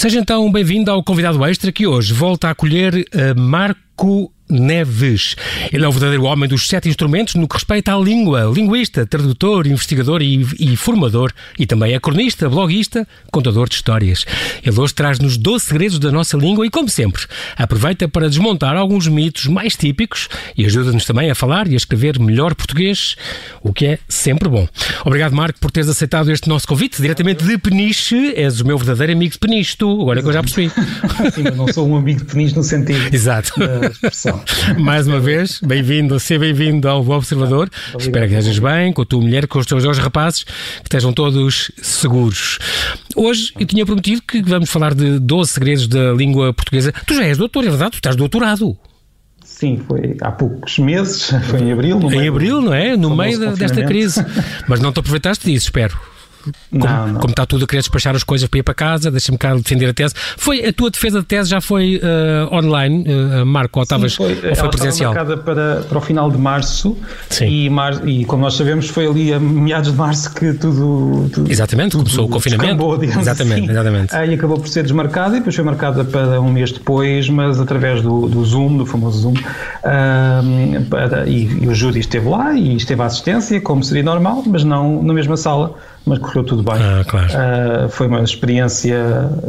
Seja então bem-vindo ao convidado extra que hoje volta a acolher uh, Marco Neves. Ele é o verdadeiro homem dos sete instrumentos no que respeita à língua. Linguista, tradutor, investigador e, e formador. E também é cronista, bloguista, contador de histórias. Ele hoje traz-nos 12 segredos da nossa língua e, como sempre, aproveita para desmontar alguns mitos mais típicos e ajuda-nos também a falar e a escrever melhor português, o que é sempre bom. Obrigado, Marco, por teres aceitado este nosso convite diretamente de Peniche. És o meu verdadeiro amigo de Peniche, tu, agora é que eu já percebi. Sim, eu não sou um amigo de Peniche no sentido Exato. Expressão. Mais uma vez, bem-vindo, seja bem-vindo ao Observador. Espero que estejas bem, com a tua mulher, com os teus dois rapazes, que estejam todos seguros. Hoje eu tinha prometido que vamos falar de 12 segredos da língua portuguesa. Tu já és doutor, é verdade? Tu estás doutorado. Sim, foi há poucos meses, foi em abril. Em abril, não é? No meio desta crise. Mas não te aproveitaste disso, espero. Como, Não, não. como está tudo a querer despachar as coisas para ir para casa, deixa-me cá defender a tese. Foi, a tua defesa de tese já foi eh, online, eh, Marco, ou, Sim, estavas, foi, ou ela foi presencial? Estava marcada para, para o final de março Sim. E, mar, e como nós sabemos foi ali a meados de março que tudo, tudo Exatamente, tudo começou o confinamento. Exatamente, assim. exatamente. Aí acabou por ser desmarcada e depois foi marcada para um mês depois, mas através do, do Zoom, do famoso Zoom, para- e, e o Júri esteve lá e esteve à assistência, como seria normal, mas não na mesma sala, mas correu tudo bem. Ah, claro. Ah, foi uma experiência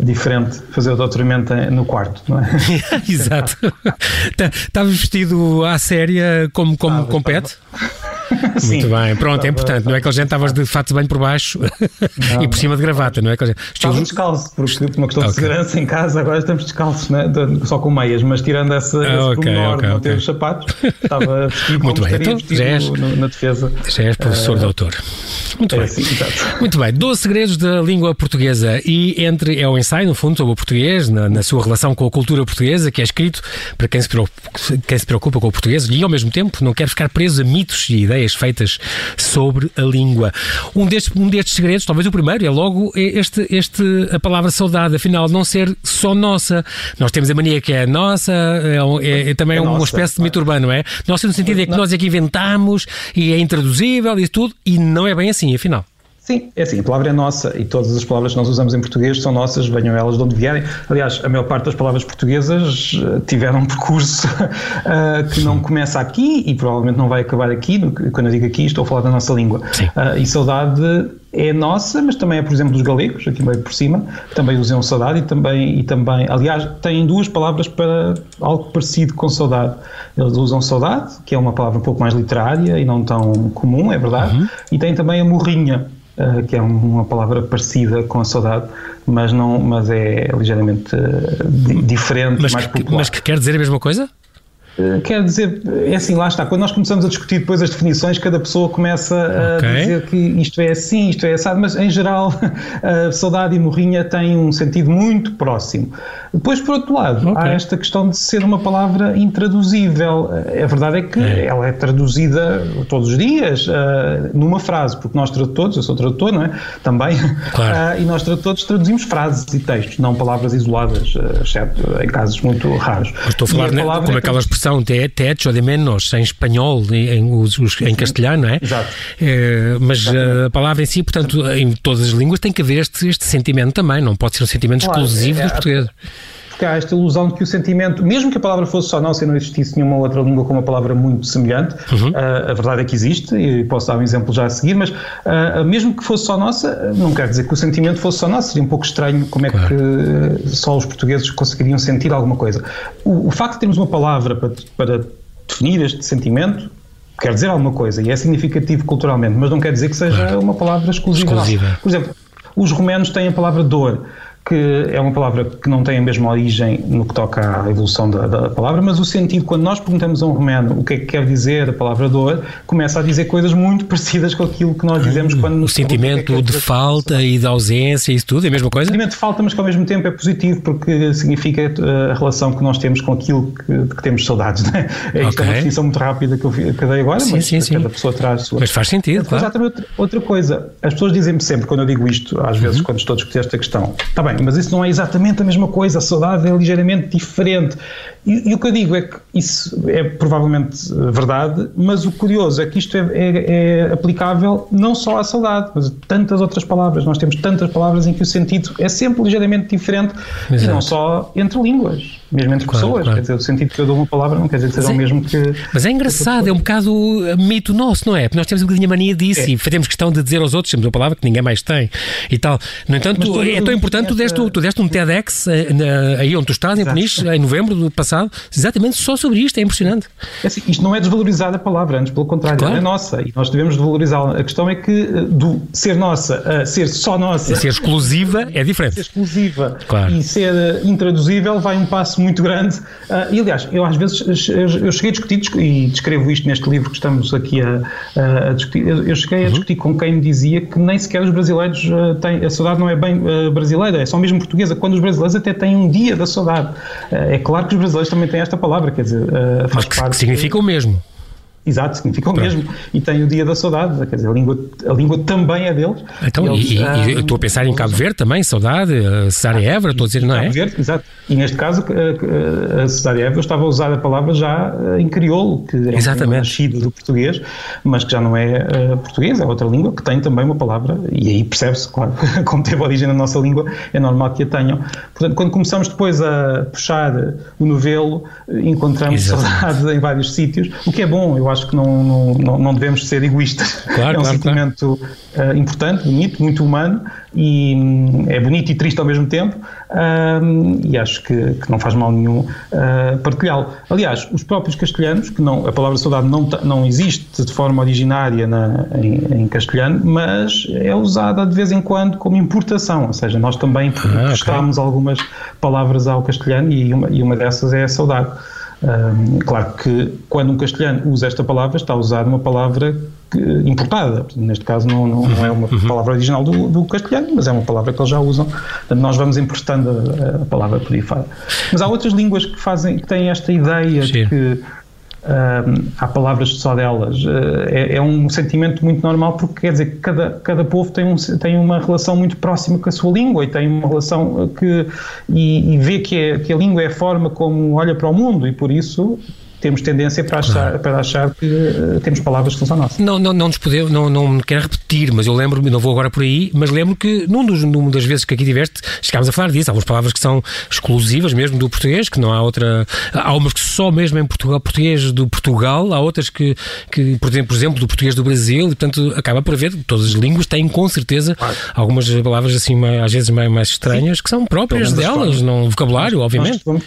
diferente fazer o doutoramento no quarto, não é? Exato. Tá- Estavas vestido à séria como, como Estava, compete? Muito bem, pronto, é Estava- importante. Não é que a gente estavas de fato de banho por baixo e por cima de gravata, não é? Aquele gente- Estava descalço, porque por uma questão Ok. de segurança em casa agora estamos descalços, né? Só com meias, mas tirando essa, Ah, esse ok, pormenor ok, de não ok. ter os sapatos, estava vestido Muito bem, então já és- no- na defesa. Já és professor doutor. Muito É bem. assim. Muito bem, 12 segredos da língua portuguesa e entre é o ensaio, no fundo, sobre o português, na, na sua relação com a cultura portuguesa, que é escrito para quem se, preocupa, quem se preocupa com o português e, ao mesmo tempo, não quer ficar preso a mitos e ideias feitas sobre a língua. Um destes, um destes segredos, talvez o primeiro, é logo este, este, a palavra saudade, afinal, não ser só nossa. Nós temos a mania que é nossa, é, é- é também É uma nossa, espécie de mito urbano, não é? Nossa no sentido é que nós é que inventamos e é intraduzível e tudo, e não é bem assim, afinal. Sim, é assim, a palavra é nossa e todas as palavras que nós usamos em português são nossas, venham elas de onde vierem. Aliás, a maior parte das palavras portuguesas eh, tiveram um percurso eh, que não começa aqui e provavelmente não vai acabar aqui. Quando eu digo aqui, estou a falar da nossa língua. Ah, e saudade é nossa, mas também é, por exemplo, dos galegos, aqui meio por cima, que também usam saudade e também, e também, aliás, têm duas palavras para algo parecido com saudade. Eles usam saudade, que é uma palavra um pouco mais literária e não tão comum, é verdade, e tem também a morrinha, ah, que é uma palavra parecida com a saudade, mas, não, mas é ligeiramente di- diferente, Mas mais que, popular. mas que quer dizer a mesma coisa? Uh, Quer dizer, é assim, lá está. Quando nós começamos a discutir depois as definições, cada pessoa começa a Ok. dizer que isto é assim, isto é assado, mas em geral, a saudade e morrinha têm um sentido muito próximo. Depois, por outro lado, Ok. há esta questão de ser uma palavra intraduzível. A verdade é que ela é traduzida todos os dias uh, numa frase, porque nós tradutores, eu sou tradutor, não é? Também, Claro. uh, e nós tradutores traduzimos frases e textos, não palavras isoladas, uh, exceto em casos muito raros. Eu estou a falar né, palavra como é aquela expressão te, te hecho de menos em espanhol, em, em, os- os- em castelhano, não é? Exato. Eh, mas eh, a palavra em si, portanto, em todas as línguas tem que haver este, este sentimento também, não pode ser um sentimento Claro, exclusivo é- dos portugueses. Porque há esta ilusão de que o sentimento, mesmo que a palavra fosse só nossa e não existisse nenhuma outra língua com uma palavra muito semelhante, Uhum. ah, a verdade é que existe, e posso dar um exemplo já a seguir, mas ah, mesmo que fosse só nossa, não quer dizer que o sentimento fosse só nosso, seria um pouco estranho como é que ah, só os portugueses conseguiriam sentir alguma coisa. O, o facto de termos uma palavra para, para definir este sentimento quer dizer alguma coisa e é significativo culturalmente, mas não quer dizer que seja uma palavra exclusiva. Exclusiva. Por exemplo, os romanos têm a palavra dor, que é uma palavra que não tem a mesma origem no que toca à evolução da, da palavra, mas o sentido, quando nós perguntamos a um romano o que é que quer dizer a palavra dor, começa a dizer coisas muito parecidas com aquilo que nós dizemos quando O nos perguntam o que é sentimento que quer de falta e de ausência, isso tudo, é a mesma coisa? sentimento de falta, mas que ao mesmo tempo é positivo porque significa eh, a relação que nós temos com aquilo que, de que temos saudades. Não é? Isto é uma definição muito rápida que eu, que eu dei agora, Sim, mas sim, sim. cada pessoa traz a sua. Mas faz sentido, Depois claro. outra, outra coisa. As pessoas dizem-me sempre, quando eu digo isto, às vezes, quando estou a discutir esta questão, está bem, bem, mas isso não é exatamente a mesma coisa, a saudade é ligeiramente diferente. E, e, o que eu digo é que isso é provavelmente verdade, mas o curioso é que isto é, é, é, aplicável não só à saudade, mas a tantas outras palavras. Nós temos tantas palavras em que o sentido é sempre ligeiramente diferente, Exato. e não só entre línguas mesmo entre claro, pessoas. Claro. Quer dizer, o sentido que eu dou uma palavra não quer dizer que seja o é- mesmo que. Mas é engraçado, é um bocado mito nosso, não é? Porque nós temos um bocadinho a mania disso é. e fazemos questão de dizer aos outros, temos uma palavra que ninguém mais tem e tal. No entanto, é tão importante, tu deste, tu deste um TEDx eh, aí onde tu estás, em Peniche, em novembro do passado, exatamente só sobre isto, é impressionante. É assim, isto não é desvalorizar a palavra, antes pelo contrário, claro. é nossa e nós devemos desvalorizá-la. A questão é que eh, do ser nossa a ser só nossa. Ser exclusiva é diferente. Ser exclusiva claro. e ser eh, intraduzível vai um passo muito grande e aliás, eu às vezes eu cheguei a discutir, e descrevo isto neste livro que estamos aqui a, a discutir, eu cheguei a uhum. discutir com quem me dizia que nem sequer os brasileiros têm, a saudade não é bem brasileira, é só mesmo portuguesa, quando os brasileiros até têm um dia da saudade. é claro que os brasileiros também têm esta palavra, quer dizer, faz Mas parte. significa o mesmo. Exato, significa o mesmo. E tem o Dia da Saudade, quer dizer, a língua, a língua também é deles. Então, e, eles, e, e estou a pensar em Cabo Verde também, saudade, Cesária Évora, estou a dizer, não é? Cabo Verde, exato. E neste caso, a Cesária Évora estava a usar a palavra já em crioulo, que é Exatamente. nascido do português, mas que já não é uh, português, é outra língua, que tem também uma palavra, e aí percebe-se, claro, como teve origem na nossa língua, é normal que a tenham. Portanto, quando começamos depois a puxar o novelo, encontramos Exatamente. saudade em vários sítios, o que é bom, eu acho que não, não não, devemos ser egoístas. Claro, é um claro, sentimento claro. Uh, importante, bonito, muito humano e um, é bonito e triste ao mesmo tempo um, e acho que, que, não faz mal nenhum uh, partilhá-lo. Aliás, os próprios castelhanos, que não, a palavra saudade não, não existe de forma originária na, em, em, castelhano, mas é usada de vez em quando como importação, ou seja, nós também ah, okay. algumas palavras ao castelhano e uma, e uma dessas é a saudade. Um, claro que quando um castelhano usa esta palavra, está a usar uma palavra que, importada. Neste caso, não, não, não é uma uhum. palavra original do, do, castelhano, mas é uma palavra que eles já usam. Portanto, nós vamos emprestando a, a palavra fora. Mas há outras línguas que, fazem, que têm esta ideia Sim. que Uh, há palavras só delas. Uh, é, é, um sentimento muito normal porque quer dizer que cada, cada povo tem, um, tem uma relação muito próxima com a sua língua e tem uma relação que. e, e vê que, é, que a língua é a forma como olha para o mundo e por isso temos tendência para achar, claro. para achar que uh, temos palavras que não são nossas. Não, não, não nos podemos, não, não quero repetir, mas eu lembro, não vou agora por aí, mas lembro que num dos, numa das vezes que aqui tiveste, chegámos a falar disso. Há algumas palavras que são exclusivas mesmo do português, que não há outra. Há umas que só mesmo em Portugal, português do Portugal, há outras que, que por, exemplo, por exemplo, do português do Brasil, e portanto acaba por haver, todas as línguas têm com certeza claro. algumas palavras assim, mais, às vezes mais, mais estranhas, Sim. que são próprias delas, não vocabulário, obviamente. Nós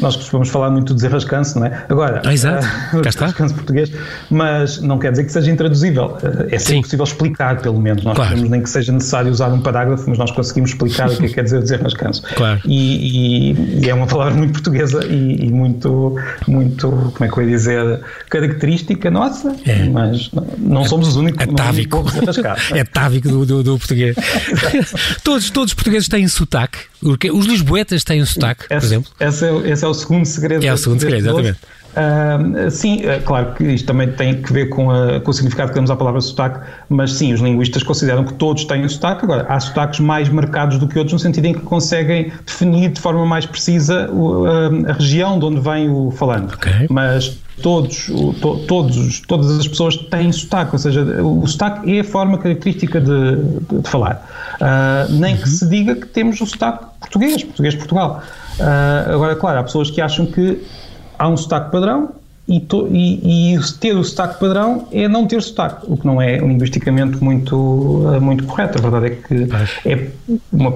nós costumamos falar muito do desenrascanço, não é? Agora, ah, exato. Uh, desenrascanço português, mas não quer dizer que seja intraduzível. Uh, é sempre Sim. possível explicar, pelo menos. Nós claro. podemos nem que seja necessário usar um parágrafo, mas nós conseguimos explicar o que é que quer dizer desenrascanço. Claro. E, e, e, é uma palavra muito portuguesa e, e, muito, muito, como é que eu ia dizer, característica nossa, é. mas não, somos os únicos. É távico. é távico do, do, do português. todos, todos os portugueses têm sotaque. Os lisboetas têm sotaque, esse, por exemplo. Esse é, esse é o segundo segredo. É o segundo segredo, exatamente. Uh, sim, é claro que isto também tem que ver com, a, com, o significado que damos à palavra sotaque, mas sim, os linguistas consideram que todos têm sotaque. Agora, há sotaques mais marcados do que outros, no sentido em que conseguem definir de forma mais precisa o, a, a, região de onde vem o falante. Okay. Mas todos, o, to, todos, todas as pessoas têm sotaque, ou seja, o sotaque é a forma característica de, de, de falar. Uh, nem uhum. que se diga que temos o sotaque português, português-Portugal. Uh, agora, claro, há pessoas que acham que há um sotaque padrão e, to, e, e, ter o sotaque padrão é não ter sotaque, o que não é linguisticamente muito, ah, muito correto. A verdade é que é, uma,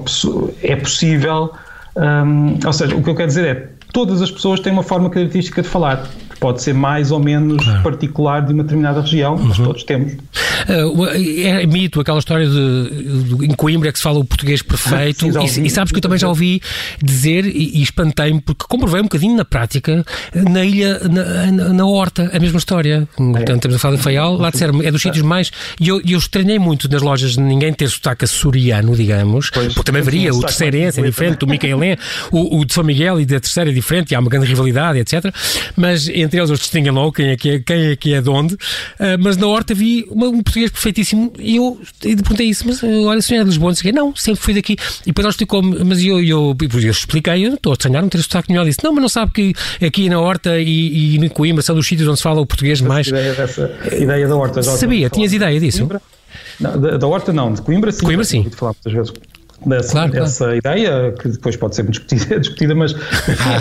é possível, um, ou seja, o que eu quero dizer é todas as pessoas têm uma forma característica de falar pode ser mais ou menos claro. particular de uma determinada região, mas uhum. todos temos. Uh, é mito aquela história de, de, em Coimbra que se fala o português perfeito Sim, e, e, sabes que eu também já ouvi dizer e, e espantei-me porque comprovei um bocadinho na prática na ilha, na, na, na Horta, a mesma história. É. Portanto, estamos a falar de Faial, lá disseram é dos sítios mais. E eu, eu estranhei muito nas lojas de ninguém ter sotaque açoriano, digamos, pois, porque também varia. O terceirense é diferente, o Micaelém, o, o de São Miguel e da terceira é diferente, e há uma grande rivalidade, etc. Mas entre eles eles distinguem quem é que é, quem é, que é de onde. Uh, mas na Horta vi uma, um português perfeitíssimo e eu e perguntei isso, mas olha, senhor é de Lisboa, não não, sempre fui daqui. E depois ela explicou-me, mas eu, eu, eu, eu expliquei, eu estou a estranhar não ter sotaque nenhum. Ela disse, não, mas não sabe que aqui na Horta e, e em Coimbra são dos sítios onde se fala o português mais. Ideia, dessa, ideia da Horta. Já Sabia, tinhas ideia disso? Não, da, da, Horta não, de Coimbra sim. Coimbra sim. Falar muitas vezes dessa, claro, claro. ideia, que depois pode ser muito discutida, discutida mas.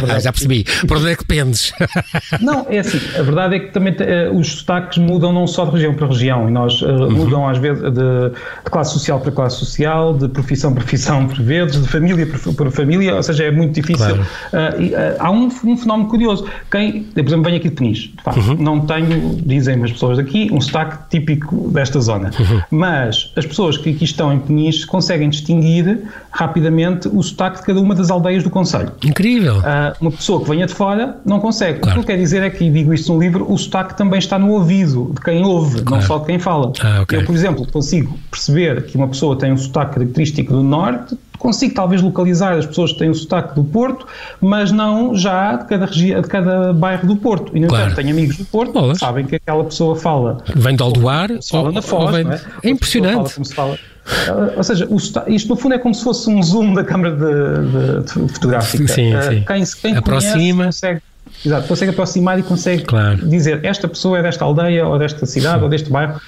Ah, já percebi. Por onde é que dependes? Não, é assim, a verdade é que também uh, os sotaques mudam não só de região para região, e nós uh, uhum. mudam às vezes de, de, classe social para classe social, de profissão para profissão por vezes, de família para, para família, ou seja, é muito difícil. Claro. Uh, há um, um, fenómeno curioso. Quem, por exemplo, venho aqui de Peniche, de facto, uhum. não tenho, dizem as pessoas daqui, um sotaque típico desta zona, uhum. mas as pessoas que aqui estão em Peniche conseguem distinguir rapidamente o sotaque de cada uma das aldeias do Conselho. Incrível! Uh, uma pessoa que venha de fora não consegue. Claro. O que eu quero dizer é que, e digo isto no livro, o sotaque também está no ouvido de quem ouve, claro. não só de quem fala. Ah, okay. Eu, por exemplo, consigo perceber que uma pessoa tem um sotaque característico do Norte, consigo talvez localizar as pessoas que têm o sotaque do Porto, mas não já de cada, região, de cada bairro do Porto. E, no claro. entanto, tenho amigos do Porto que sabem que aquela pessoa fala. Vem do Aldoar, fala ou, na Foz, vem... é? é impressionante. Fala. Ou seja, isto no fundo é como se fosse um zoom da câmara de, de, de fotográfica. Sim, sim. Quem, quem Aproxima. Conhece, consegue, exato, consegue aproximar e consegue claro. dizer esta pessoa é desta aldeia, ou desta cidade, sim. ou deste bairro.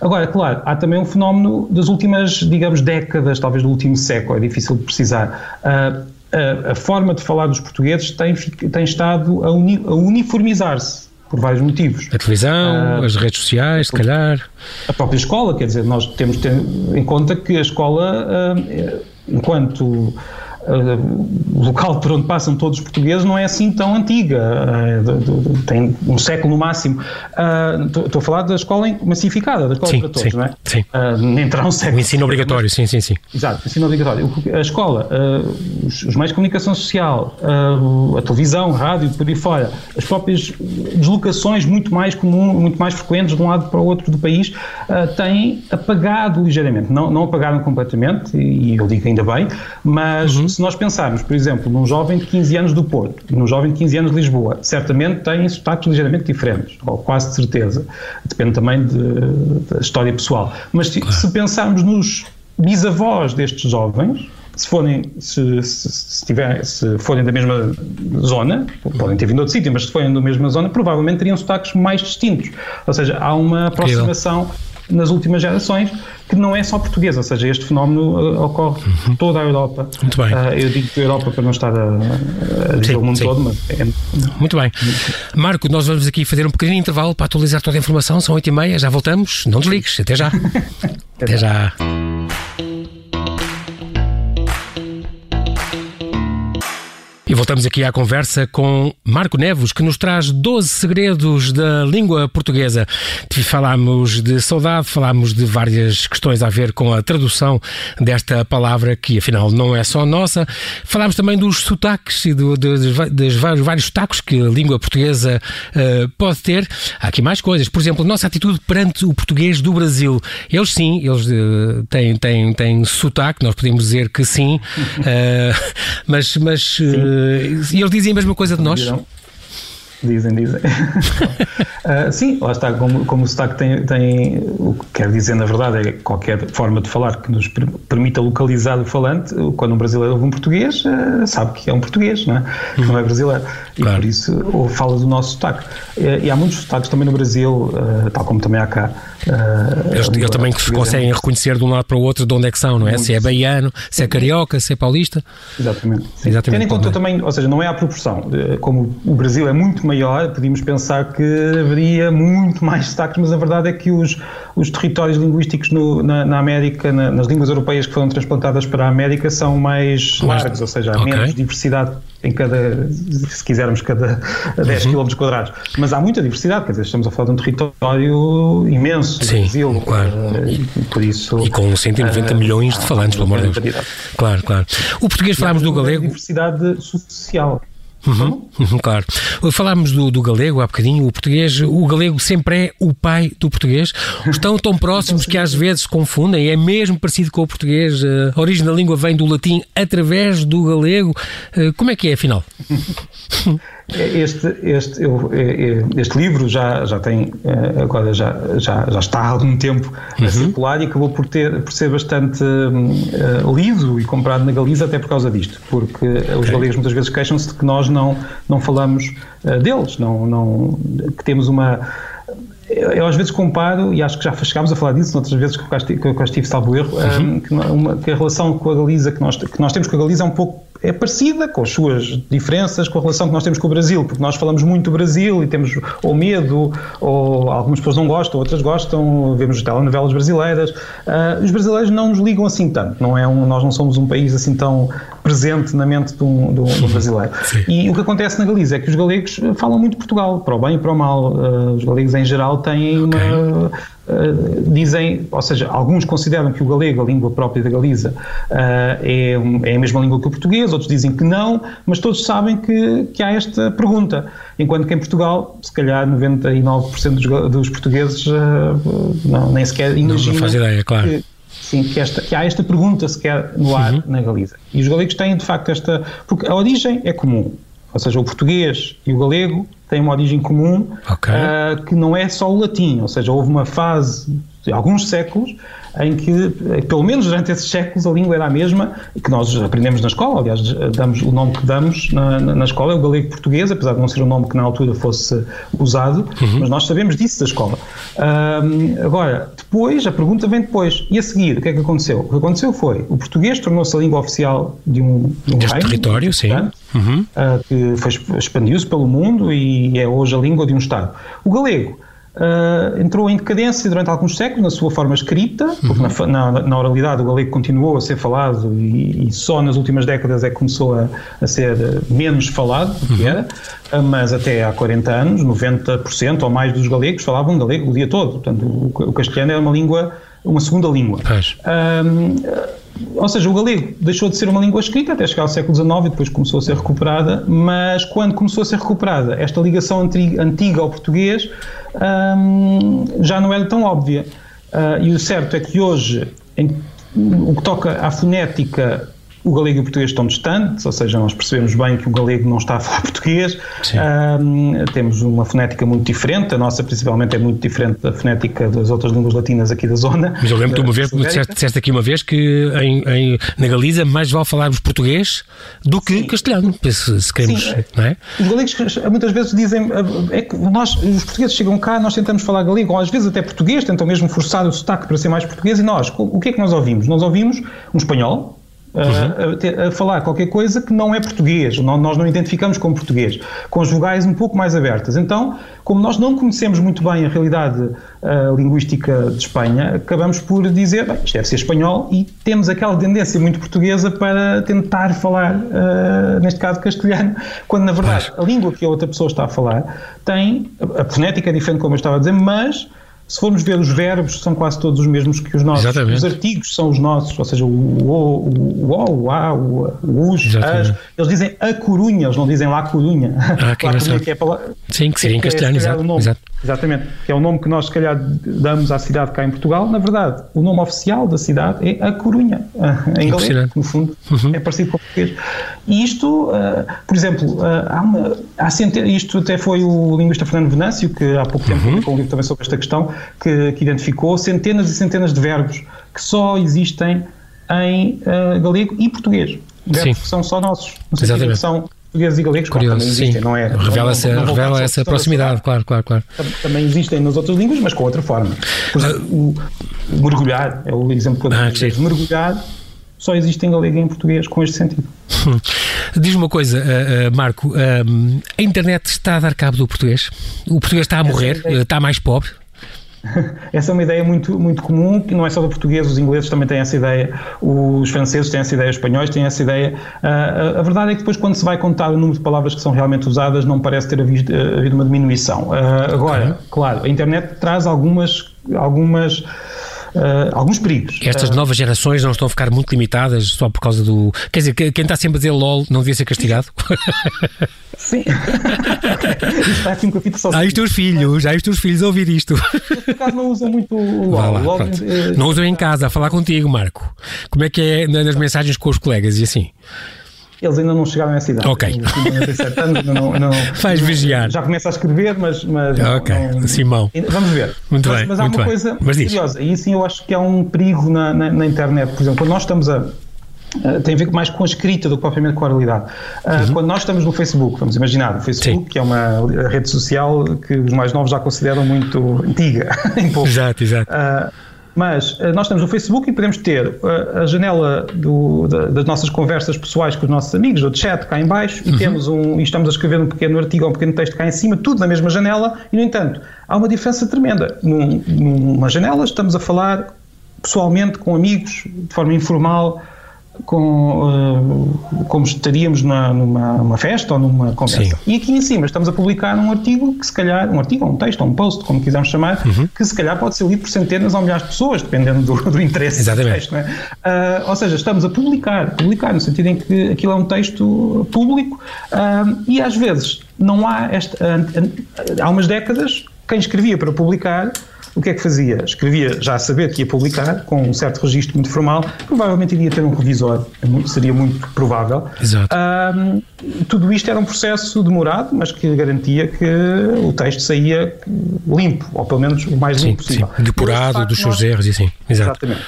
Agora, claro, há também um fenómeno das últimas, digamos, décadas, talvez do último século, é difícil de precisar. Uh, a, a, forma de falar dos portugueses tem, tem estado a, uni, a uniformizar-se por vários motivos. A televisão, uh, as redes sociais, se calhar. A própria escola, quer dizer, nós temos de ter em conta que a escola, uh, enquanto o local por onde passam todos os portugueses não é assim tão antiga, uh, tem um século no máximo. Estou uh, a falar da escola massificada, da escola sim, para todos, sim, não é? Sim. Uh, nem terá um século. O ensino obrigatório, mas, sim, sim, sim. Exato, ensino obrigatório. A escola, os, os, meios de comunicação social, a televisão, a rádio, por aí fora, as próprias deslocações muito mais comuns, muito mais frequentes de um lado para o outro do país, têm apagado ligeiramente. Não, não apagaram completamente, e eu digo ainda bem, mas uhum se nós pensarmos, por exemplo, num jovem de 15 anos do Porto num jovem de 15 anos de Lisboa, certamente têm sotaques ligeiramente diferentes, ou quase de certeza. Depende também da história pessoal. Mas se, se pensarmos nos bisavós destes jovens, se forem, se, se, se, tiver, se forem da mesma zona, podem ter vindo de outro sítio, mas se forem da mesma zona, provavelmente teriam sotaques mais distintos. Ou seja, há uma aproximação nas últimas gerações que não é só português, ou seja, este fenómeno uh, ocorre uhum. toda a Europa. Muito bem. Uh, eu digo Europa para não estar a, a dizer sim, o mundo sim. todo, mas é... Muito bem. Marco, nós vamos aqui fazer um pequeno intervalo para atualizar toda a informação, são 8 e meia, já voltamos, não desligues, até já. até, até já. E voltamos aqui à conversa com Marco Neves, que nos traz 12 segredos da língua portuguesa. Falámos de saudade, falámos de várias questões a ver com a tradução desta palavra, que afinal não é só nossa. Falámos também dos sotaques e do, dos, dos vários, vários sotaques que a língua portuguesa uh, pode ter. Há aqui mais coisas. Por exemplo, a nossa atitude perante o português do Brasil. Eles sim, eles uh, têm, têm, têm sotaque, nós podemos dizer que sim, uh, mas. mas e eles dizem a mesma coisa de nós? Dizem, dizem. uh, sim, lá está, como, como o sotaque tem, tem, o que quer dizer na verdade é qualquer forma de falar que nos permita localizar o falante, quando um brasileiro ouve um português, uh, sabe que é um português, não é? Que não é brasileiro. E claro. por isso ou fala do nosso sotaque. E, e, há muitos sotaques também no Brasil, uh, tal como também há cá. eles, eles também conseguem é reconhecer de um lado para o outro de onde é que são, não é? Se é baiano, se é carioca, se é paulista. Exatamente. Exatamente Tendo em conta também, ou seja, não é a proporção. Como o Brasil é muito maior, podíamos pensar que haveria muito mais destaques, mas a verdade é que os, os territórios linguísticos no, na, na, América, na, nas línguas europeias que foram transplantadas para a América, são mais largos, ou seja, há okay. menos diversidade em cada, se quisermos, cada 10 uhum. km quadrados. Mas há muita diversidade, quer dizer, estamos a falar de um território imenso, Sim, Brasil, claro. Uh, e, por isso... E com 190 uh, milhões de falantes, pelo amor de Deus. Claro, claro. O português falámos do galego... diversidade social. Uhum, uhum, claro. Falámos do, do, galego há bocadinho, o português, o galego sempre é o pai do português. Estão tão próximos que às vezes confundem, é mesmo parecido com o português. A origem da língua vem do latim através do galego. Eh, como é que é, afinal? Este, este, este livro já, já tem, agora já, já, já está há algum tempo a uhum. circular e acabou por, ter, por ser bastante uh, lido e comprado na Galiza até por causa disto, porque okay. os galegos muitas vezes queixam-se de que nós não, não falamos uh, deles, não, não, que temos uma eu às vezes comparo, e acho que já chegámos a falar disso noutras vezes que eu cá estive, salvo erro, uhum. que, uma, que, a relação com a Galiza que nós, que nós temos com a Galiza é um pouco é parecida, com as suas diferenças, com a relação que nós temos com o Brasil, porque nós falamos muito do Brasil e temos ou medo, ou algumas pessoas não gostam, outras gostam, vemos telenovelas brasileiras. Uh, os brasileiros não nos ligam assim tanto, não é um, nós não somos um país assim tão presente na mente do, do, do brasileiro. Sim. E o que acontece na Galiza é que os galegos falam muito Portugal, para o bem e para o mal. Uh, os galegos em geral têm uma. Okay Uh, dizem, ou seja, alguns consideram que o galego, a língua própria da Galiza, uh, é, é, a mesma língua que o português, outros dizem que não, mas todos sabem que, que há esta pergunta. Enquanto que em Portugal, se calhar 99% dos, dos portugueses uh, não, nem sequer imaginam. Não, faz ideia, claro. Que, sim, que, esta, que há esta pergunta sequer no ar uhum. na Galiza. E os galegos têm, de facto, esta. Porque a origem é comum. Ou seja, o português e o galego têm uma origem comum okay. uh, que não é só o latim, ou seja, houve uma fase de alguns séculos em que, pelo menos durante esses séculos, a língua era a mesma que nós aprendemos na escola. Aliás, damos o nome que damos na, na, escola é o galego português, apesar de não ser um nome que na altura fosse usado, uhum. mas nós sabemos disso da escola. Um, agora, depois, a pergunta vem depois. E a seguir, o que é que aconteceu? O que aconteceu foi o português tornou-se a língua oficial de um, de um Deste reino, território, sim. Uhum. Uh, que expandiu-se pelo mundo e é hoje a língua de um Estado. O galego Uh, entrou em decadência durante alguns séculos na sua forma escrita, porque uhum. na, na, na, oralidade o galego continuou a ser falado e, e só nas últimas décadas é que começou a, a ser menos falado do que uhum. era, uh, mas até há 40 anos, 90% ou mais dos galegos falavam galego o dia todo. Portanto, o, o castelhano era uma língua, uma segunda língua. Uh, ou seja, o galego deixou de ser uma língua escrita até chegar ao século XIX e depois começou a ser recuperada, mas quando começou a ser recuperada, esta ligação antiga ao português hum, já não era tão óbvia. Uh, e o certo é que hoje, em, o que toca à fonética, o galego e o português estão distantes, ou seja, nós percebemos bem que o galego não está a falar português, um, temos uma fonética muito diferente, a nossa principalmente é muito diferente da fonética das outras línguas latinas aqui da zona. Mas eu lembro-te uma vez, disseste, disseste aqui uma vez que em, em, na Galiza mais vale falarmos português do que Sim. castelhano, se, se queremos, Sim. não é? Os galegos muitas vezes dizem, é que nós, os portugueses chegam cá, nós tentamos falar galego, ou às vezes até português, tentam mesmo forçar o sotaque para ser mais português, e nós, o que é que nós ouvimos? Nós ouvimos um espanhol, uhum. a, a, falar qualquer coisa que não é português, não, nós não identificamos como português, com as vogais um pouco mais abertas. Então, como nós não conhecemos muito bem a realidade uh, linguística de Espanha, acabamos por dizer, bem, isto deve ser espanhol e temos aquela tendência muito portuguesa para tentar falar, uh, neste caso, castelhano, quando na verdade a língua que a outra pessoa está a falar tem, a fonética é diferente, como eu estava a dizer, mas se formos ver os verbos, são quase todos os mesmos que os nossos. Exatamente. Os artigos são os nossos, ou seja, o o, o, o, o a, o, o us, as. Eles dizem a Corunha, eles não dizem lá Corunha. Ah, que lá Corunha, que é para, Sim, que seria em é castelhano, é, exato, exato. Exatamente, que é o nome que nós, se calhar, damos à cidade cá em Portugal. Na verdade, o nome oficial da cidade é a Corunha, em galego, no fundo, uhum. é parecido com o português. E isto, uh, por exemplo, uh, há uma, há centenas, isto até foi o linguista Fernando Venâncio, que há pouco tempo uhum. publicou um livro também sobre esta questão, que, que, identificou centenas e centenas de verbos que só existem em uh, galego e português. Verbos Sim. que são só nossos. Não Exatamente. são portugueses e galegos, Curioso, claro, existem, não é? Revela, não, essa, não revela essa proximidade, claro, claro, claro. Também existem nas outras línguas, mas com outra forma. Por exemplo, uh, o, mergulhar é o exemplo que eu ah, que Mergulhar só existe em galego e em português com este sentido. Diz uma coisa, uh, uh, Marco, a internet está a dar cabo do português? O português está a morrer? Está mais pobre? Essa é uma ideia muito, muito comum, que não é só do português, os ingleses também têm essa ideia, os franceses têm essa ideia, os espanhóis têm essa ideia. Uh, a verdade é que depois, quando se vai contar o número de palavras que são realmente usadas, não parece ter havido, havido uma diminuição. Uh, agora, claro, a internet traz algumas. algumas Uh, alguns perigos. Estas uh, novas gerações não estão a ficar muito limitadas só por causa do. Quer dizer, quem está sempre a dizer LOL não devia ser castigado? Sim. isto está aqui um capítulo só. Ah, os teus filhos, já os teus filhos a ouvir isto. Por acaso não usam muito o LOL. Lá, LOL é... Não usam em casa, a falar contigo, Marco. Como é que é nas mensagens com os colegas e assim? Eles ainda não chegaram a essa idade. Ok. Ainda têm 97 anos, não, não, Faz vigiar. Já começa a escrever, mas. mas Ok, não- Simão. Vamos ver. Muito mas, bem, mas há uma bem. coisa Mas diz. curiosa, e sim eu acho que há um perigo na, na, na internet. Por exemplo, quando nós estamos a. Uh, tem a ver mais com a escrita do que propriamente com a oralidade. Uh, Uhum. Quando nós estamos no Facebook, vamos imaginar, o Facebook, que é uma rede social que os mais novos já consideram muito antiga, em pouco. Exato, exato. Uh, mas uh, nós estamos no Facebook e podemos ter uh, a janela do- da- das nossas conversas pessoais com os nossos amigos, ou de chat cá em baixo, e temos um, e estamos a escrever um pequeno artigo ou um pequeno texto cá em cima, tudo na mesma janela, e no entanto, há uma diferença tremenda. Num- numa janela estamos a falar pessoalmente com amigos, de forma informal, com, uh, como estaríamos na- numa, festa ou numa conversa. Sim. E aqui em cima estamos a publicar um artigo que se calhar, um artigo, ou um texto, ou um post, como quisermos chamar, Uhum. que se calhar pode ser lido por centenas ou milhares de pessoas, dependendo do, do interesse Exatamente. do texto. É? Ah, ou seja, estamos a publicar, publicar no sentido em que aquilo é um texto público ah, e às vezes não há esta. ah, há umas décadas, quem escrevia para publicar o que é que fazia? Escrevia já a saber que ia publicar, com um certo registro muito formal, provavelmente iria ter um revisor, é seria muito provável. Exato. Ahm, tudo isto era um processo demorado, mas que garantia que o texto saía limpo, ou pelo menos o mais Sim, limpo sim. possível. De Depurado facto, dos seus nós- erros e assim. Exato. Exatamente.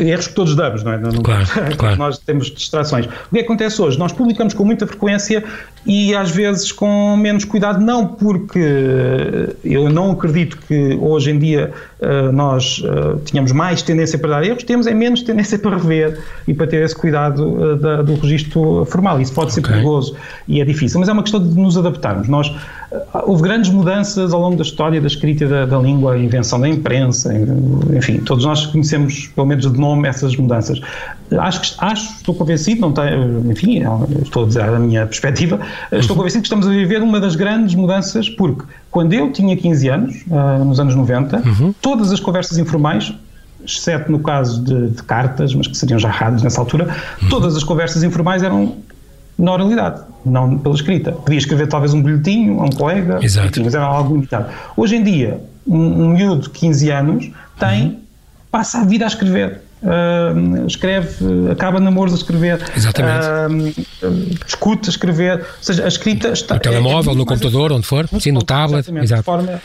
Erros que todos damos, não é? Não- Claro, claro. Nós temos distrações. O que acontece hoje? Nós publicamos com muita frequência e às vezes com menos cuidado, não porque eu não acredito que hoje em dia eh, nós eh, tenhamos mais tendência para dar erros, temos é menos tendência para rever e para ter esse cuidado eh, da- do registro formal. Isso pode ser Ok. perigoso e é difícil, mas é uma questão de nos adaptarmos. Nós, eh, houve grandes mudanças ao longo da história da escrita da, da língua, a invenção da imprensa, enfim, todos nós conhecemos, pelo menos de nome, essas mudanças. Acho, que, acho estou convencido, não tenho, enfim, estou a dizer a minha perspectiva, estou convencido que estamos a viver uma das grandes mudanças, porque quando eu tinha 15 anos, ah, nos anos 90, todas as conversas informais exceto no caso de, de cartas, mas que seriam já raras nessa altura, todas as conversas informais eram na oralidade, não pela escrita. Podia escrever talvez um bilhetinho a um colega, Exato. mas era algo limitado. Hoje em dia, um, um miúdo de 15 anos tem, passa a vida a escrever. Escreve, acaba namoros a escrever, ah, discute a escrever, ou seja, a escrita está. No telemóvel, é no computador, onde for, sim, no tablet. Exato. forma-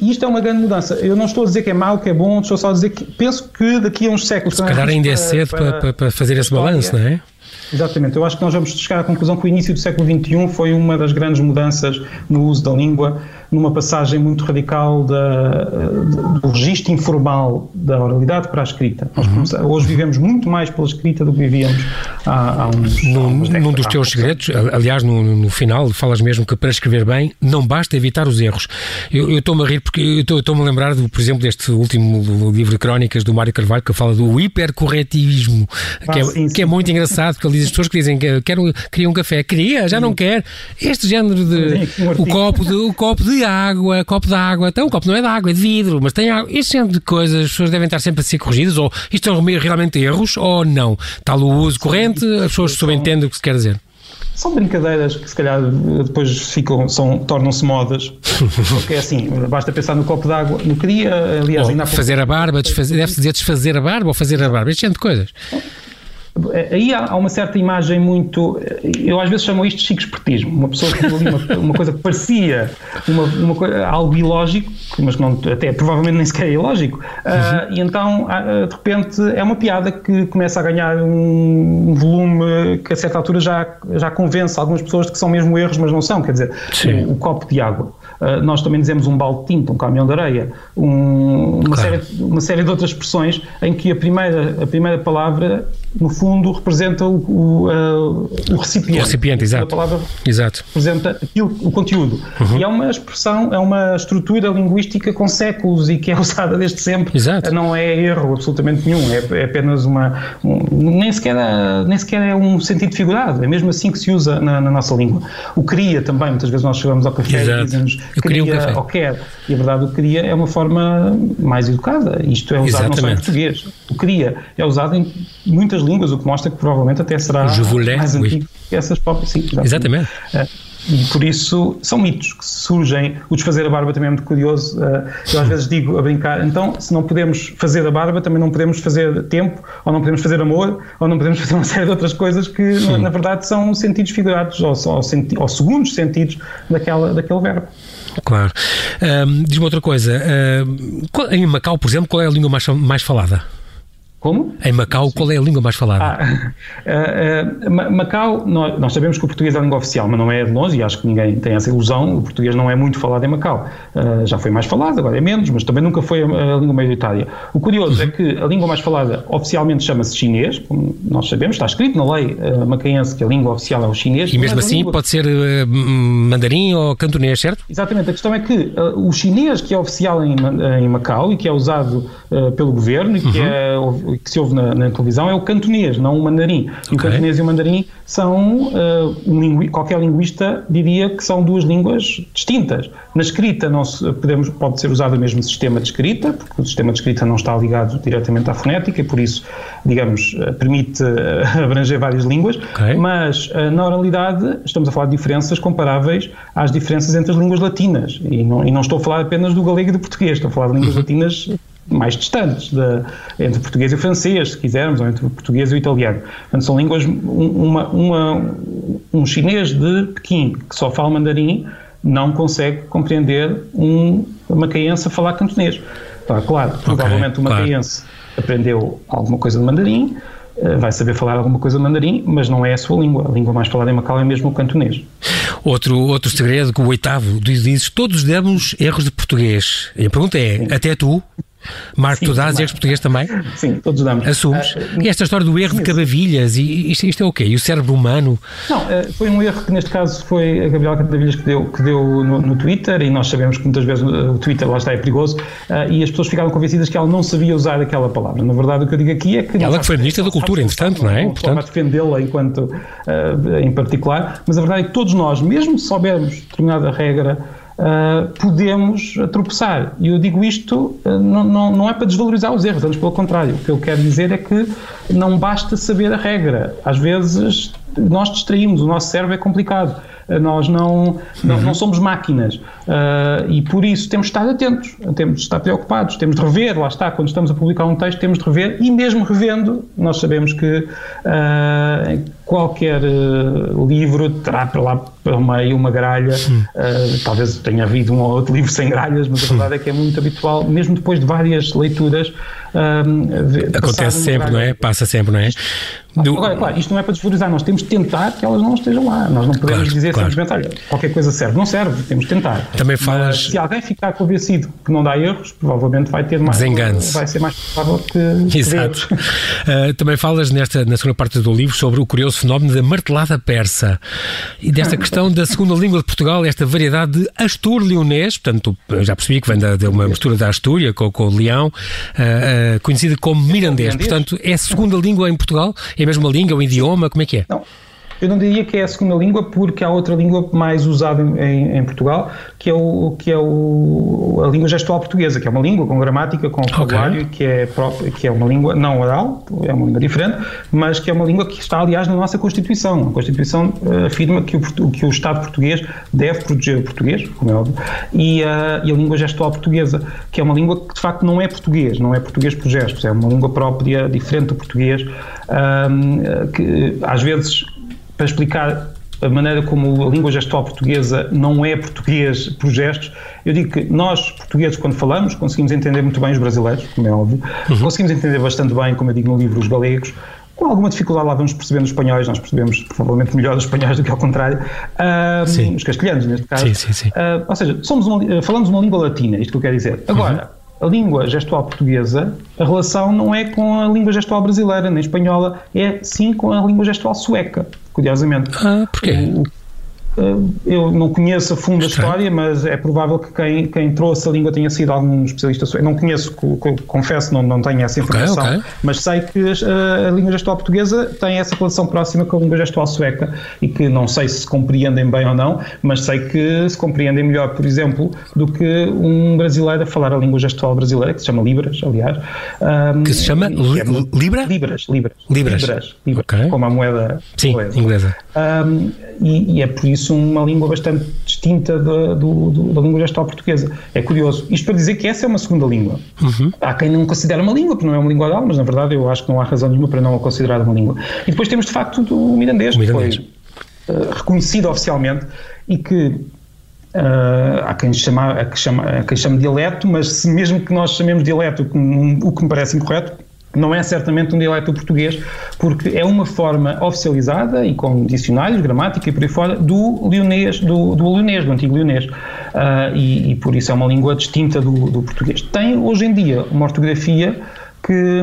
E isto é uma grande mudança. Eu não estou a dizer que é mau, que é bom, estou só a dizer que penso que daqui a uns séculos. Se calhar ainda é cedo para, para, para fazer esse balanço, não é? Exatamente. Eu acho que nós vamos chegar à conclusão que o início do século XXI foi uma das grandes mudanças no uso da língua, numa passagem muito radical da, do registro informal da oralidade para a escrita. Uhum. hoje vivemos muito mais pela escrita do que vivíamos há, há uns há Num, num dos teus segredos, aliás, no, no final, falas mesmo que para escrever bem não basta evitar os erros. Eu estou-me a rir porque eu estou-me a lembrar, do, por exemplo, deste último livro de crónicas do Mário Carvalho que fala do hipercorretivismo, Ah, que, é, sim, que sim. é muito engraçado, porque ele diz as pessoas que dizem que quero, queria um café, queria, já não quer. Este género de. um O copo de, o copo de água, copo de água, então o copo não é de água, é de vidro, mas tem água. Este género de coisas, as pessoas devem estar sempre a ser corrigidas, ou isto são realmente erros, ou não. Tal o uso corrente, as pessoas subentendem o que se quer dizer. São brincadeiras que se calhar depois ficam, são, tornam-se modas. Porque é assim, basta pensar no copo d'água. No queria, aliás, Ou ainda há pouco fazer a barba, desfazer, deve-se dizer desfazer a barba ou fazer a barba, este género de coisas. Aí há uma certa imagem muito. Eu às vezes chamo isto de chico espertismo. Uma pessoa que viu ali uma, uma coisa que parecia uma, uma coisa, algo ilógico, mas que não, até provavelmente nem sequer é ilógico, ah, e então ah, de repente é uma piada que começa a ganhar um, um volume que a certa altura já, já convence algumas pessoas de que são mesmo erros, mas não são. Quer dizer, o, o copo de água. Ah, nós também dizemos um balde de tinta, um caminhão de areia, um- uma, Claro. série, uma série de outras expressões em que a primeira, a primeira palavra, no fundo, representa o, o, ah, o recipiente. O recipiente, A exato. palavra Exato. representa aquilo, o conteúdo. Uhum. E é uma expressão, é uma estrutura linguística com séculos e que é usada desde sempre. Exato. Não é erro absolutamente nenhum, é, é apenas uma. um- nem, sequer é, nem sequer é um sentido figurado, é mesmo assim que se usa na, na nossa língua. O queria também, muitas vezes nós chegamos ao café Exato. e dizemos Eu queria um café. ou quer. E a verdade, o queria é uma forma mais educada. Isto é usado não só em Exatamente. português. O queria é usado em muitas línguas, o que mostra que provavelmente até será mais antigo que essas próprias. Sim, Exatamente. Eh, e por isso são mitos que surgem. O desfazer a barba também é muito curioso. Uh, eu às vezes digo a brincar, então se não podemos fazer a barba, também não podemos fazer tempo, ou não podemos fazer amor, ou não podemos fazer uma série de outras coisas que na, na, verdade são sentidos figurados ou, ou, senti ou segundos sentidos daquela, daquele verbo. Claro. Um, Diz-me outra coisa. Em Macau, por exemplo, qual é a língua mais, mais falada? Como? Em Macau, Sim. qual é a língua mais falada? Ah, uh, uh, Macau, nós, nós, sabemos que o português é a língua oficial, mas não é de longe, e acho que ninguém tem essa ilusão. O português não é muito falado em Macau. Uh, já foi mais falado, agora é menos, mas também nunca foi a, a língua maioritária. O curioso é que a língua mais falada oficialmente chama-se chinês, como nós sabemos, está escrito na lei macaense que a língua oficial é o chinês. E mesmo assim língua... pode ser mandarim ou cantonês, certo? Exatamente. A questão é que o chinês, que é oficial em, em Macau e que é usado pelo governo e que uhum. é que se ouve na, na, televisão é o cantonês, não o mandarim. Okay. o cantonês e o mandarim são, uh, lingui qualquer linguista diria que são duas línguas distintas. Na escrita não se, podemos, pode ser usado o mesmo sistema de escrita, porque o sistema de escrita não está ligado diretamente à fonética e por isso, digamos, uh, permite uh, abranger várias línguas, okay. mas na oralidade estamos a falar de diferenças comparáveis às diferenças entre as línguas latinas. E não, e não estou a falar apenas do galego e do português, estou a falar de línguas latinas mais distantes de, entre o português e o francês, se quisermos, ou entre o português e o italiano. Portanto, são línguas, uma, uma, um chinês de Pequim que só fala mandarim não consegue compreender um macaense a falar cantonês. Então, claro, provavelmente o macaense claro. aprendeu alguma coisa de mandarim, eh, vai saber falar alguma coisa de mandarim, mas não é a sua língua. A língua mais falada em Macau é mesmo o cantonês. Outro, outro segredo que o oitavo diz, todos demos erros de português. E a pergunta é, Sim. até tu? Marco, tu dás erros português também? Sim, todos damos. Assumes? Uh, e esta história do erro de cabavilhas, e isto, isto, é o quê? E o cérebro humano? Não, uh, foi um erro que neste caso foi a Gabriela Cadavilhas que deu, que deu no, no, Twitter, e nós sabemos que muitas vezes o Twitter lá está é perigoso, uh, e as pessoas ficaram convencidas que ela não sabia usar aquela palavra. Na verdade, o que eu digo aqui é que. Ela que foi Ministra da Cultura, entretanto, não é? Não Portanto... defendê-la enquanto em particular, mas a verdade é que todos nós, mesmo se soubermos determinada regra, uh, podemos tropeçar. E eu digo isto uh, não, não, não, é para desvalorizar os erros, antes pelo contrário. O que eu quero dizer é que não basta saber a regra. Às vezes nós distraímos, o nosso cérebro é complicado. Uh, nós não, não, uhum. não, somos máquinas e por isso temos de estar atentos, temos de estar preocupados, temos de rever, lá está, quando estamos a publicar um texto, temos de rever e mesmo revendo, nós sabemos que qualquer uh, livro terá para lá para o meio uma gralha, uh, talvez tenha havido um ou outro livro sem gralhas, mas a verdade é que é muito habitual, mesmo depois de várias leituras. Uh, Acontece sempre, não é? Passa sempre, não é? Do... Agora, claro, isto não é para desvalorizar, nós temos de tentar que elas não estejam lá. Nós não podemos claro, dizer claro. simplesmente, olha, qualquer coisa serve. Não serve, temos de tentar. Também falas. Mas, se alguém ficar convencido que não dá erros, provavelmente vai ter mais. Desengane-se. Vai ser mais provável que. Exato. Uh, também falas nesta, na segunda parte do livro sobre o curioso fenómeno da martelada persa e desta questão da segunda língua de Portugal, esta variedade de astur-leonês, portanto, já percebi que vem de, de uma mistura da Astúria com, com o leão, uh, uh, conhecida como mirandês. Portanto, é a segunda língua em Portugal? É a mesma língua, o idioma? Como é que é? Não. Eu não diria que é a segunda língua, porque há outra língua mais usada em, em Portugal, que é, o, que é o, a língua gestual portuguesa, que é uma língua com gramática, com vocabulário, okay. que, é própria, que é uma língua não oral, é uma língua diferente, mas que é uma língua que está, aliás, na nossa Constituição. A Constituição uh, afirma que o, que o Estado português deve proteger o português, como é óbvio, e, uh, e a língua gestual portuguesa, que é uma língua que, de facto, não é português, não é português por gestos, é uma língua própria, diferente do português, uh, que às vezes para explicar a maneira como a língua gestual portuguesa não é português por gestos, eu digo que nós, portugueses, quando falamos, conseguimos entender muito bem os brasileiros, como é óbvio, uhum. conseguimos entender bastante bem, como eu digo no livro, os galegos, com alguma dificuldade lá vamos percebendo os espanhóis, nós percebemos provavelmente melhor os espanhóis do que ao contrário, uh, os castelhanos neste caso. Sim, sim, sim. Uh, ou seja, somos uma, falamos uma língua latina, isto que eu quero dizer. Agora, uhum. A língua gestual portuguesa, a relação não é com a língua gestual brasileira, nem espanhola, é sim com a língua gestual sueca curiosamente. Ah, porquê? O, eu não conheço a fundo a história, mas é provável que quem, quem trouxe a língua tenha sido algum especialista sueco. Não conheço, confesso, não, não tenho essa informação, okay, okay. mas sei que a, a, língua gestual portuguesa tem essa relação próxima com a língua gestual sueca e que não sei se se compreendem bem ou não, mas sei que se compreendem melhor, por exemplo, do que um brasileiro a falar a língua gestual brasileira, que se chama Libras, aliás. Um, que se chama li, é, Libra? Libras, Libras. Libras. Libras, Libras okay. como a moeda Sim, inglesa. inglesa Um, e, e, é por isso uma língua bastante distinta da, do, do, da língua gestal portuguesa. É curioso. Isto para dizer que essa é uma segunda língua. Uhum. Há quem não considera uma língua, porque não é uma língua oral, mas na verdade eu acho que não há razão nenhuma para não a considerar uma língua. E depois temos de facto o mirandês, o mirandês. que foi uh, reconhecido oficialmente e que Uh, há quem chama, há quem chama, há quem chama dialeto, mas se mesmo que nós chamemos dialeto, o que me parece incorreto, não é certamente um dialeto português, porque é uma forma oficializada e com dicionários, gramática e por aí fora do leonês, do, do leonês, do antigo leonês. Uh, e, e, por isso é uma língua distinta do, do, português. Tem hoje em dia uma ortografia que,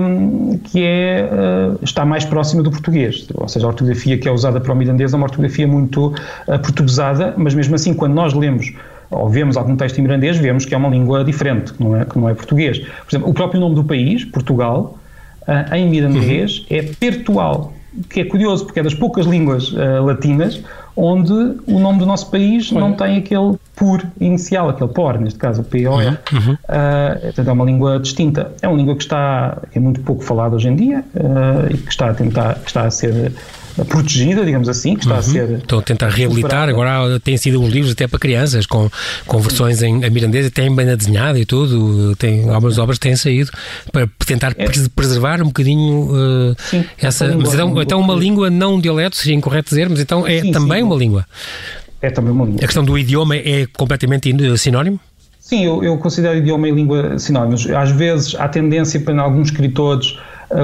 que é, uh, está mais próxima do português, ou seja, a ortografia que é usada para o mirandês é uma ortografia muito uh, portuguesada, mas mesmo assim, quando nós lemos ou vemos algum texto em mirandês, vemos que é uma língua diferente, que não é, que não é português. Por exemplo, o próprio nome do país, Portugal, uh, em mirandês uhum. é pertual, que é curioso porque é das poucas línguas uh, latinas onde o nome do nosso país não tem aquele por inicial, aquele por, neste caso o POR. Uhum. Uhum. Uh, portanto, é uma língua distinta. É uma língua que está que é muito pouco falada hoje em dia uh, e que está a tentar, que está a ser protegida, digamos assim, que está uhum. a ser. Estão a tentar reabilitar, agora têm sido uns livros até para crianças, com, com versões em, em mirandês, até em bem desenhada e tudo, tem, algumas obras têm saído para tentar é. preservar um bocadinho uh, sim, essa. Mas então, então uma língua, não dialeto, seria incorreto dizer, mas então é sim, também sim, uma língua. É também uma língua. A questão do idioma é completamente sinónimo? Sim, eu, eu considero idioma e língua sinónimos. Às vezes há tendência para alguns escritores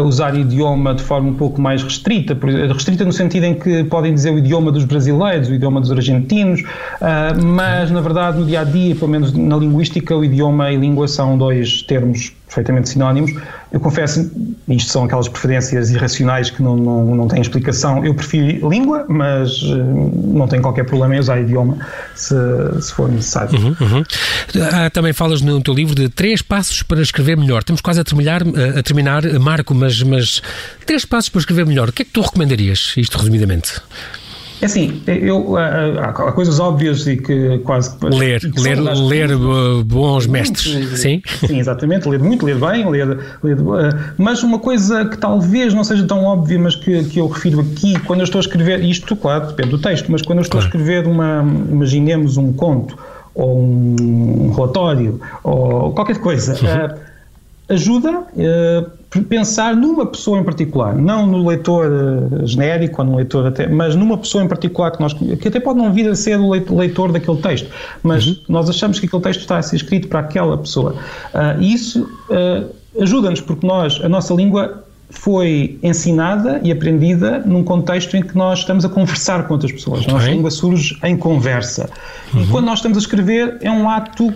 usar idioma de forma um pouco mais restrita, restrita no sentido em que podem dizer o idioma dos brasileiros, o idioma dos argentinos, ah, mas na verdade no dia a dia, pelo menos na linguística, o idioma e língua são dois termos perfeitamente sinónimos. Eu confesso, isto são aquelas preferências irracionais que não, não, não têm explicação. Eu prefiro língua, mas uh, não tenho qualquer problema em usar idioma se, se for necessário. Uhum, uhum. Ah, também falas no teu livro de três passos para escrever melhor. Estamos quase a terminar, a terminar Marco, mas, mas três passos para escrever melhor. O que é que tu recomendarias, isto resumidamente? É assim, eu, há, coisas óbvias e que quase que. Ler, que ler, ler bons mestres, sim? Sim, exatamente, ler muito, ler bem, ler, ler. Mas uma coisa que talvez não seja tão óbvia, mas que, que eu refiro aqui, quando eu estou a escrever, isto, claro, depende do texto, mas quando eu estou claro. a escrever uma, imaginemos um conto, ou um relatório, ou qualquer coisa, uhum. ajuda. Pensar numa pessoa em particular, não no leitor uh, genérico ou no leitor até, mas numa pessoa em particular que nós que até pode não vir a ser o leitor daquele texto, mas uhum. nós achamos que aquele texto está a ser escrito para aquela pessoa. Uh, e isso uh, ajuda-nos porque nós a nossa língua foi ensinada e aprendida num contexto em que nós estamos a conversar com outras pessoas. Okay. A nossa língua surge em conversa. Uhum. E quando nós estamos a escrever é um ato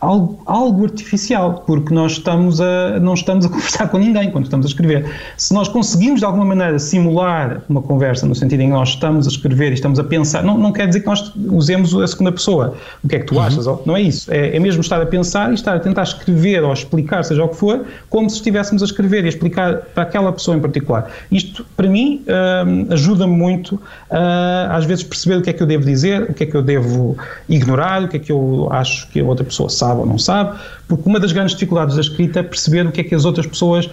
algo, algo artificial, porque nós estamos a, não estamos a conversar com ninguém quando estamos a escrever. Se nós conseguimos de alguma maneira simular uma conversa, no sentido em que nós estamos a escrever e estamos a pensar, não, não quer dizer que nós usemos a segunda pessoa. O que é que tu uhum. achas? Não é isso. É, é, mesmo estar a pensar e estar a tentar escrever ou explicar, seja o que for, como se estivéssemos a escrever e a explicar para aquela pessoa em particular. Isto, para mim, hum, ajuda-me muito a, às vezes, perceber o que é que eu devo dizer, o que é que eu devo ignorar, o que é que eu acho que a outra pessoa sabe sabe ou não sabe, porque uma das grandes dificuldades da escrita é perceber o que é que as outras pessoas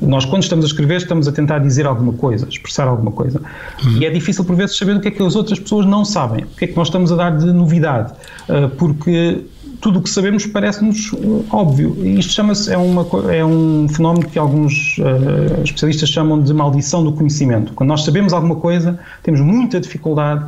nós quando estamos a escrever estamos a tentar dizer alguma coisa, expressar alguma coisa. Uhum. E é difícil por vezes saber o que é que as outras pessoas não sabem, o que é que nós estamos a dar de novidade, uh, porque tudo o que sabemos parece-nos uh, óbvio. Isto chama-se, é, é um fenómeno que alguns uh, especialistas chamam de maldição do conhecimento. Quando nós sabemos alguma coisa, temos muita dificuldade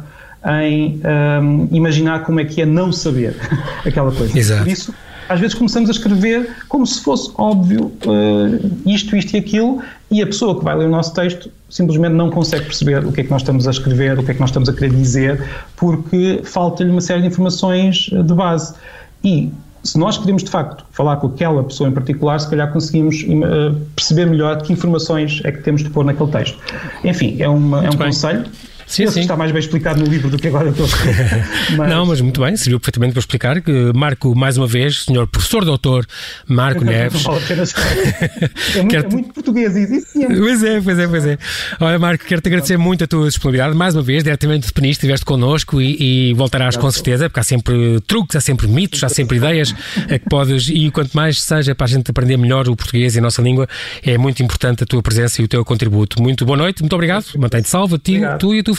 em um, imaginar como é que é não saber aquela coisa. Exato. Por isso, às vezes começamos a escrever como se fosse óbvio uh, isto, isto e aquilo, e a pessoa que vai ler o nosso texto simplesmente não consegue perceber o que é que nós estamos a escrever, o que é que nós estamos a querer dizer, porque falta-lhe uma série de informações eh, de base. E se nós queremos de facto falar com aquela pessoa em particular, se calhar conseguimos uh, perceber melhor que informações é que temos de pôr naquele texto. Enfim, é, uma, é um bem. conselho Sim, sim. está mais bem explicado no livro do que agora eu estou a mas... Não, mas muito bem, serviu perfeitamente para explicar que Marco, mais uma vez, senhor professor doutor Marco Neves. É, muito, é muito português isso, sim. Pois é, pois é, pois é. Olha, Marco, quero-te agradecer muito a tua disponibilidade, mais uma vez, diretamente de Peniche, estiveste connosco e, e voltarás com certeza, porque há sempre truques, há sempre mitos, há sempre ideias a que podes, e quanto mais seja para a gente aprender melhor o português e a nossa língua, é muito importante a tua presença e o teu contributo. Muito boa noite, muito obrigado, mantém-te salvo ti, tu e a tua